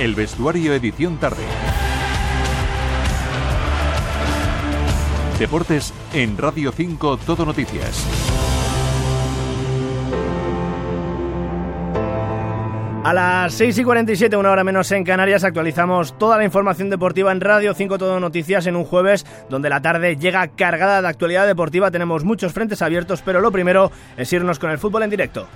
El vestuario edición tarde. Deportes en Radio 5 Todo Noticias. A las 6 y 47, una hora menos en Canarias, actualizamos toda la información deportiva en Radio 5 Todo Noticias en un jueves donde la tarde llega cargada de actualidad deportiva. Tenemos muchos frentes abiertos, pero lo primero es irnos con el fútbol en directo.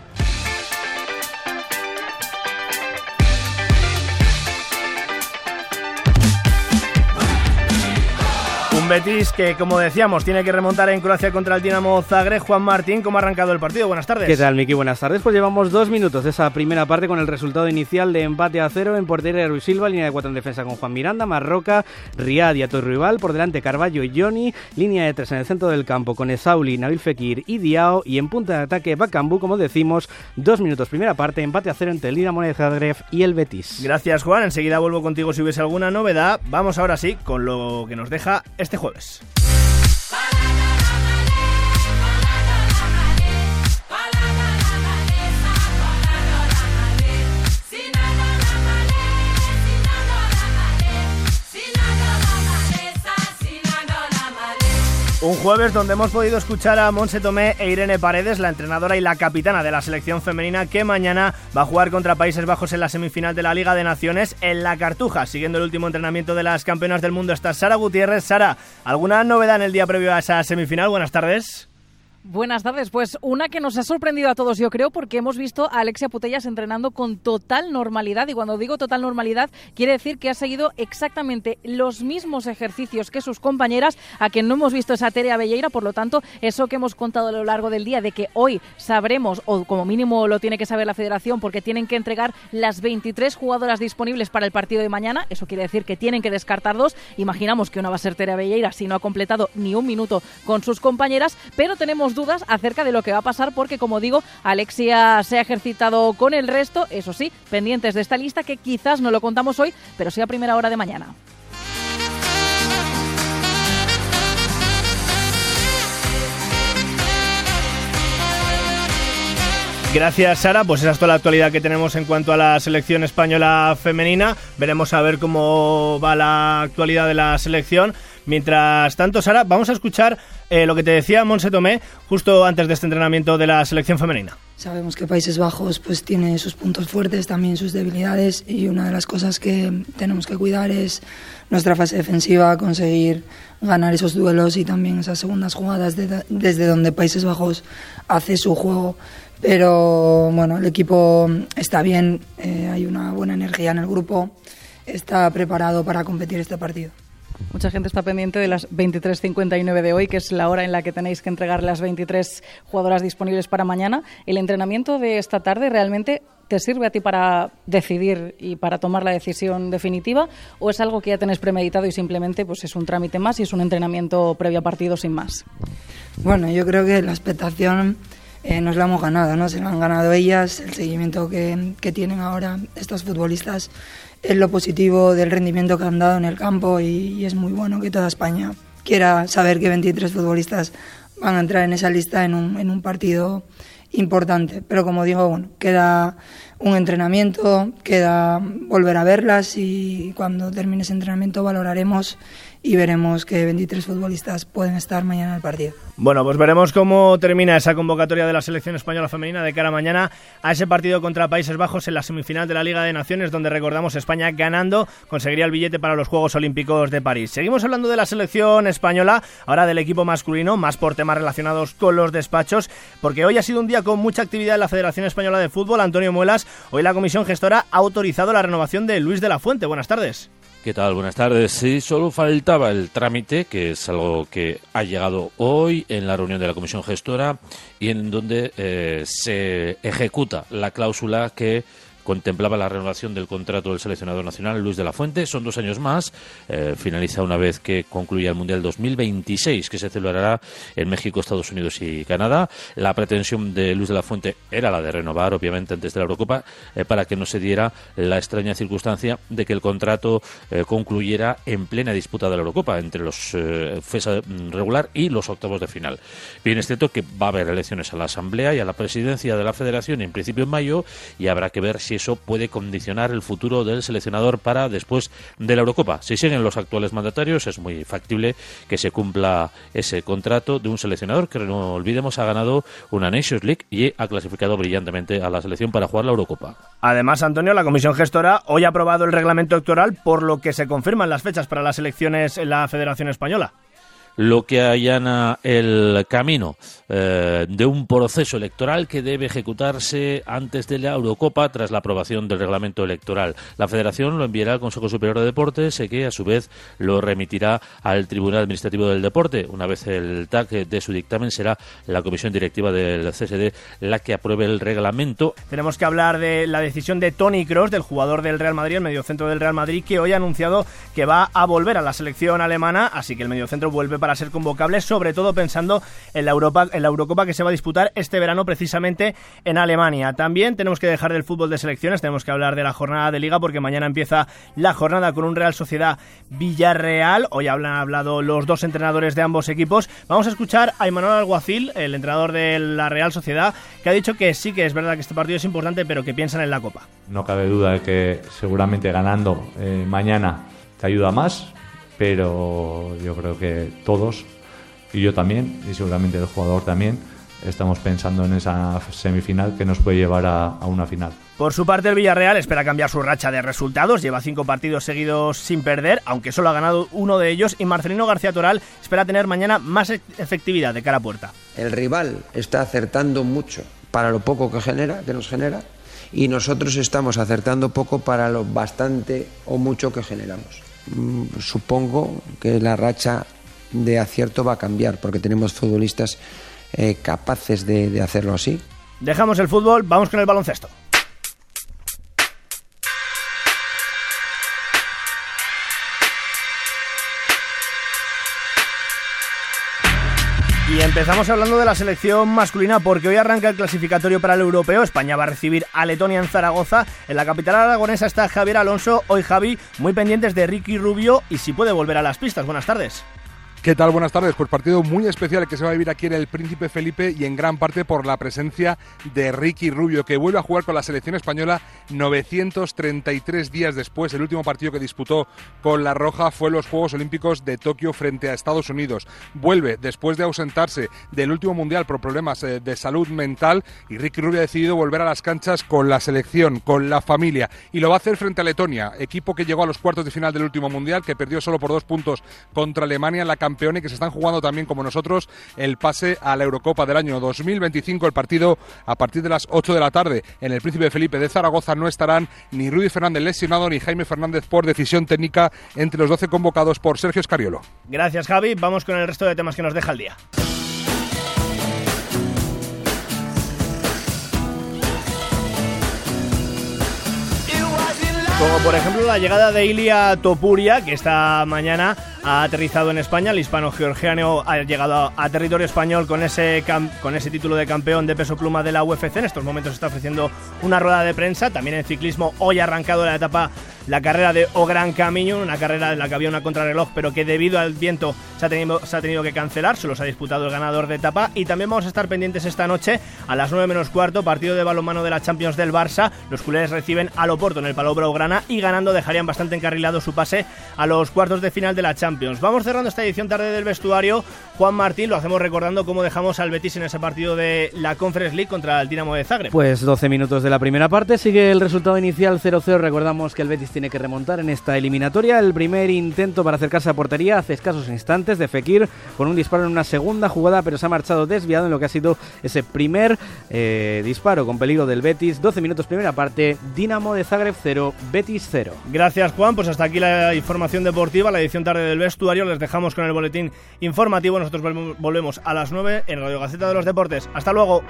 Un Betis que, como decíamos, tiene que remontar en Croacia contra el Dinamo Zagreb. Juan Martín, ¿cómo ha arrancado el partido? Buenas tardes. ¿Qué tal, Miki? Buenas tardes. Pues llevamos dos minutos de esa primera parte con el resultado inicial de empate a cero en portería de Ruiz Silva, línea de cuatro en defensa con Juan Miranda, Marroca, Riad y Rival, por delante Carballo y Johnny, línea de tres en el centro del campo con Esauli, Nabil Fekir y Diao, y en punta de ataque Bacambú, como decimos, dos minutos primera parte, empate a cero entre el Dinamo de Zagreb y el Betis. Gracias, Juan. Enseguida vuelvo contigo si hubiese alguna novedad. Vamos ahora sí con lo que nos deja este jueves. Un jueves donde hemos podido escuchar a Monse Tomé e Irene Paredes, la entrenadora y la capitana de la selección femenina, que mañana va a jugar contra Países Bajos en la semifinal de la Liga de Naciones en La Cartuja. Siguiendo el último entrenamiento de las campeonas del mundo está Sara Gutiérrez. Sara, ¿alguna novedad en el día previo a esa semifinal? Buenas tardes. Buenas tardes. Pues una que nos ha sorprendido a todos, yo creo, porque hemos visto a Alexia Putellas entrenando con total normalidad. Y cuando digo total normalidad, quiere decir que ha seguido exactamente los mismos ejercicios que sus compañeras, a quien no hemos visto esa Terea Belleira. Por lo tanto, eso que hemos contado a lo largo del día, de que hoy sabremos, o como mínimo lo tiene que saber la federación, porque tienen que entregar las 23 jugadoras disponibles para el partido de mañana. Eso quiere decir que tienen que descartar dos. Imaginamos que una va a ser Terea Belleira si no ha completado ni un minuto con sus compañeras, pero tenemos dudas acerca de lo que va a pasar porque, como digo, Alexia se ha ejercitado con el resto, eso sí, pendientes de esta lista que quizás no lo contamos hoy, pero sí a primera hora de mañana. Gracias, Sara. Pues esa es toda la actualidad que tenemos en cuanto a la selección española femenina. Veremos a ver cómo va la actualidad de la selección. Mientras tanto, Sara, vamos a escuchar eh, lo que te decía Monse Tomé justo antes de este entrenamiento de la selección femenina. Sabemos que Países Bajos pues tiene sus puntos fuertes, también sus debilidades y una de las cosas que tenemos que cuidar es nuestra fase defensiva, conseguir ganar esos duelos y también esas segundas jugadas desde donde Países Bajos hace su juego. Pero bueno, el equipo está bien, eh, hay una buena energía en el grupo, está preparado para competir este partido. Mucha gente está pendiente de las 23.59 de hoy, que es la hora en la que tenéis que entregar las 23 jugadoras disponibles para mañana. ¿El entrenamiento de esta tarde realmente te sirve a ti para decidir y para tomar la decisión definitiva o es algo que ya tenés premeditado y simplemente pues es un trámite más y es un entrenamiento previo a partido sin más? Bueno, yo creo que la expectación eh, nos la hemos ganado, ¿no? Se la han ganado ellas, el seguimiento que, que tienen ahora estos futbolistas es lo positivo del rendimiento que han dado en el campo y, es muy bueno que toda España quiera saber que 23 futbolistas van a entrar en esa lista en un, en un partido importante. Pero como digo, bueno, queda un entrenamiento, queda volver a verlas y cuando termine ese entrenamiento valoraremos y veremos que 23 futbolistas pueden estar mañana en el partido. Bueno, pues veremos cómo termina esa convocatoria de la selección española femenina de cara mañana a ese partido contra Países Bajos en la semifinal de la Liga de Naciones, donde recordamos España ganando conseguiría el billete para los Juegos Olímpicos de París. Seguimos hablando de la selección española, ahora del equipo masculino, más por temas relacionados con los despachos, porque hoy ha sido un día con mucha actividad en la Federación Española de Fútbol. Antonio Muelas, hoy la comisión gestora ha autorizado la renovación de Luis de la Fuente. Buenas tardes. ¿Qué tal? Buenas tardes. Sí, solo faltaba el trámite, que es algo que ha llegado hoy en la reunión de la Comisión Gestora y en donde eh, se ejecuta la cláusula que contemplaba la renovación del contrato del seleccionador nacional Luis de la Fuente. Son dos años más. Eh, finaliza una vez que concluya el Mundial 2026, que se celebrará en México, Estados Unidos y Canadá. La pretensión de Luis de la Fuente era la de renovar, obviamente, antes de la Eurocopa, eh, para que no se diera la extraña circunstancia de que el contrato eh, concluyera en plena disputa de la Eurocopa entre los FESA regular y los octavos de final. Bien, es cierto que va a haber elecciones a la Asamblea y a la presidencia de la Federación en principio en mayo y habrá que ver si eso puede condicionar el futuro del seleccionador para después de la Eurocopa. Si siguen los actuales mandatarios, es muy factible que se cumpla ese contrato de un seleccionador que, no olvidemos, ha ganado una Nations League y ha clasificado brillantemente a la selección para jugar la Eurocopa. Además, Antonio, la Comisión Gestora hoy ha aprobado el reglamento electoral, por lo que se confirman las fechas para las elecciones en la Federación Española lo que allana el camino eh, de un proceso electoral que debe ejecutarse antes de la Eurocopa tras la aprobación del reglamento electoral. La Federación lo enviará al Consejo Superior de Deportes, que a su vez lo remitirá al Tribunal Administrativo del Deporte. Una vez el TAC de su dictamen será la Comisión Directiva del CSD la que apruebe el reglamento. Tenemos que hablar de la decisión de Tony Cross, del jugador del Real Madrid, el mediocentro del Real Madrid, que hoy ha anunciado que va a volver a la selección alemana, así que el mediocentro vuelve para ser convocable, sobre todo pensando en la, Europa, en la Eurocopa que se va a disputar este verano precisamente en Alemania. También tenemos que dejar del fútbol de selecciones, tenemos que hablar de la jornada de liga porque mañana empieza la jornada con un Real Sociedad Villarreal. Hoy han hablado los dos entrenadores de ambos equipos. Vamos a escuchar a Emanuel Alguacil, el entrenador de la Real Sociedad, que ha dicho que sí que es verdad que este partido es importante, pero que piensan en la Copa. No cabe duda de que seguramente ganando eh, mañana te ayuda más, pero yo creo que todos, y yo también, y seguramente el jugador también, estamos pensando en esa semifinal que nos puede llevar a, una final. Por su parte, el Villarreal espera cambiar su racha de resultados. Lleva cinco partidos seguidos sin perder, aunque solo ha ganado uno de ellos. Y Marcelino García Toral espera tener mañana más e-, efectividad de cara a puerta. El rival está acertando mucho para lo poco que genera, que nos genera, y nosotros estamos acertando poco para lo bastante o mucho que generamos. Mm, supongo que la racha de acierto va a cambiar porque tenemos futbolistas eh, capaces de, de hacerlo así. Dejamos el fútbol, vamos con el baloncesto. Empezamos hablando de la selección masculina porque hoy arranca el clasificatorio para el europeo. España va a recibir a Letonia en Zaragoza. En la capital aragonesa está Javier Alonso. Hoy Javi, muy pendientes de Ricky Rubio y si puede volver a las pistas. Buenas tardes. ¿Qué tal? Buenas tardes. Pues partido muy especial que se va a vivir aquí en el Príncipe Felipe y en gran parte por la presencia de Ricky Rubio, que vuelve a jugar con la selección española 933 días después. El último partido que disputó con la Roja fue los Juegos Olímpicos de Tokio frente a Estados Unidos. Vuelve después de ausentarse del último mundial por problemas eh, de salud mental y Ricky Rubio ha decidido volver a las canchas con la selección, con la familia y lo va a hacer frente a Letonia, equipo que llegó a los cuartos de final del último mundial, que perdió solo por dos puntos contra Alemania en la campaña que se están jugando también como nosotros el pase a la Eurocopa del año 2025. El partido a partir de las 8 de la tarde en el Príncipe Felipe de Zaragoza no estarán ni Rudy Fernández lesionado ni Jaime Fernández por decisión técnica entre los 12 convocados por Sergio Escariolo. Gracias Javi, vamos con el resto de temas que nos deja el día. Como por ejemplo la llegada de Ilia Topuria, que esta mañana ha aterrizado en España. El hispano-georgiano ha llegado a territorio español con ese, con ese título de campeón de peso pluma de la UFC. En estos momentos está ofreciendo una rueda de prensa. También en ciclismo hoy ha arrancado la etapa la carrera de O Gran Camino, una carrera en la que había una contrarreloj, pero que debido al viento se ha, tenido, se ha tenido que cancelar, se ha disputado el ganador de etapa. Y también vamos a estar pendientes esta noche a las 9 menos cuarto, partido de balonmano de la Champions del Barça. Los culés reciben al Oporto en el Palau Grana y ganando dejarían bastante encarrilado su pase a los cuartos de final de la Champions. Vamos cerrando esta edición tarde del vestuario. Juan Martín, lo hacemos recordando cómo dejamos al Betis en ese partido de la Conference League contra el Dinamo de Zagreb. Pues 12 minutos de la primera parte, sigue el resultado inicial 0-0. Recordamos que el Betis tiene que remontar en esta eliminatoria. El primer intento para acercarse a portería hace escasos instantes de Fekir con un disparo en una segunda jugada, pero se ha marchado desviado en lo que ha sido ese primer eh, disparo con peligro del Betis. 12 minutos primera parte, Dinamo de Zagreb 0, Betis 0. Gracias Juan, pues hasta aquí la información deportiva, la edición tarde del vestuario. Les dejamos con el boletín informativo. Nosotros volvemos a las 9 en Radio Gaceta de los Deportes. Hasta luego.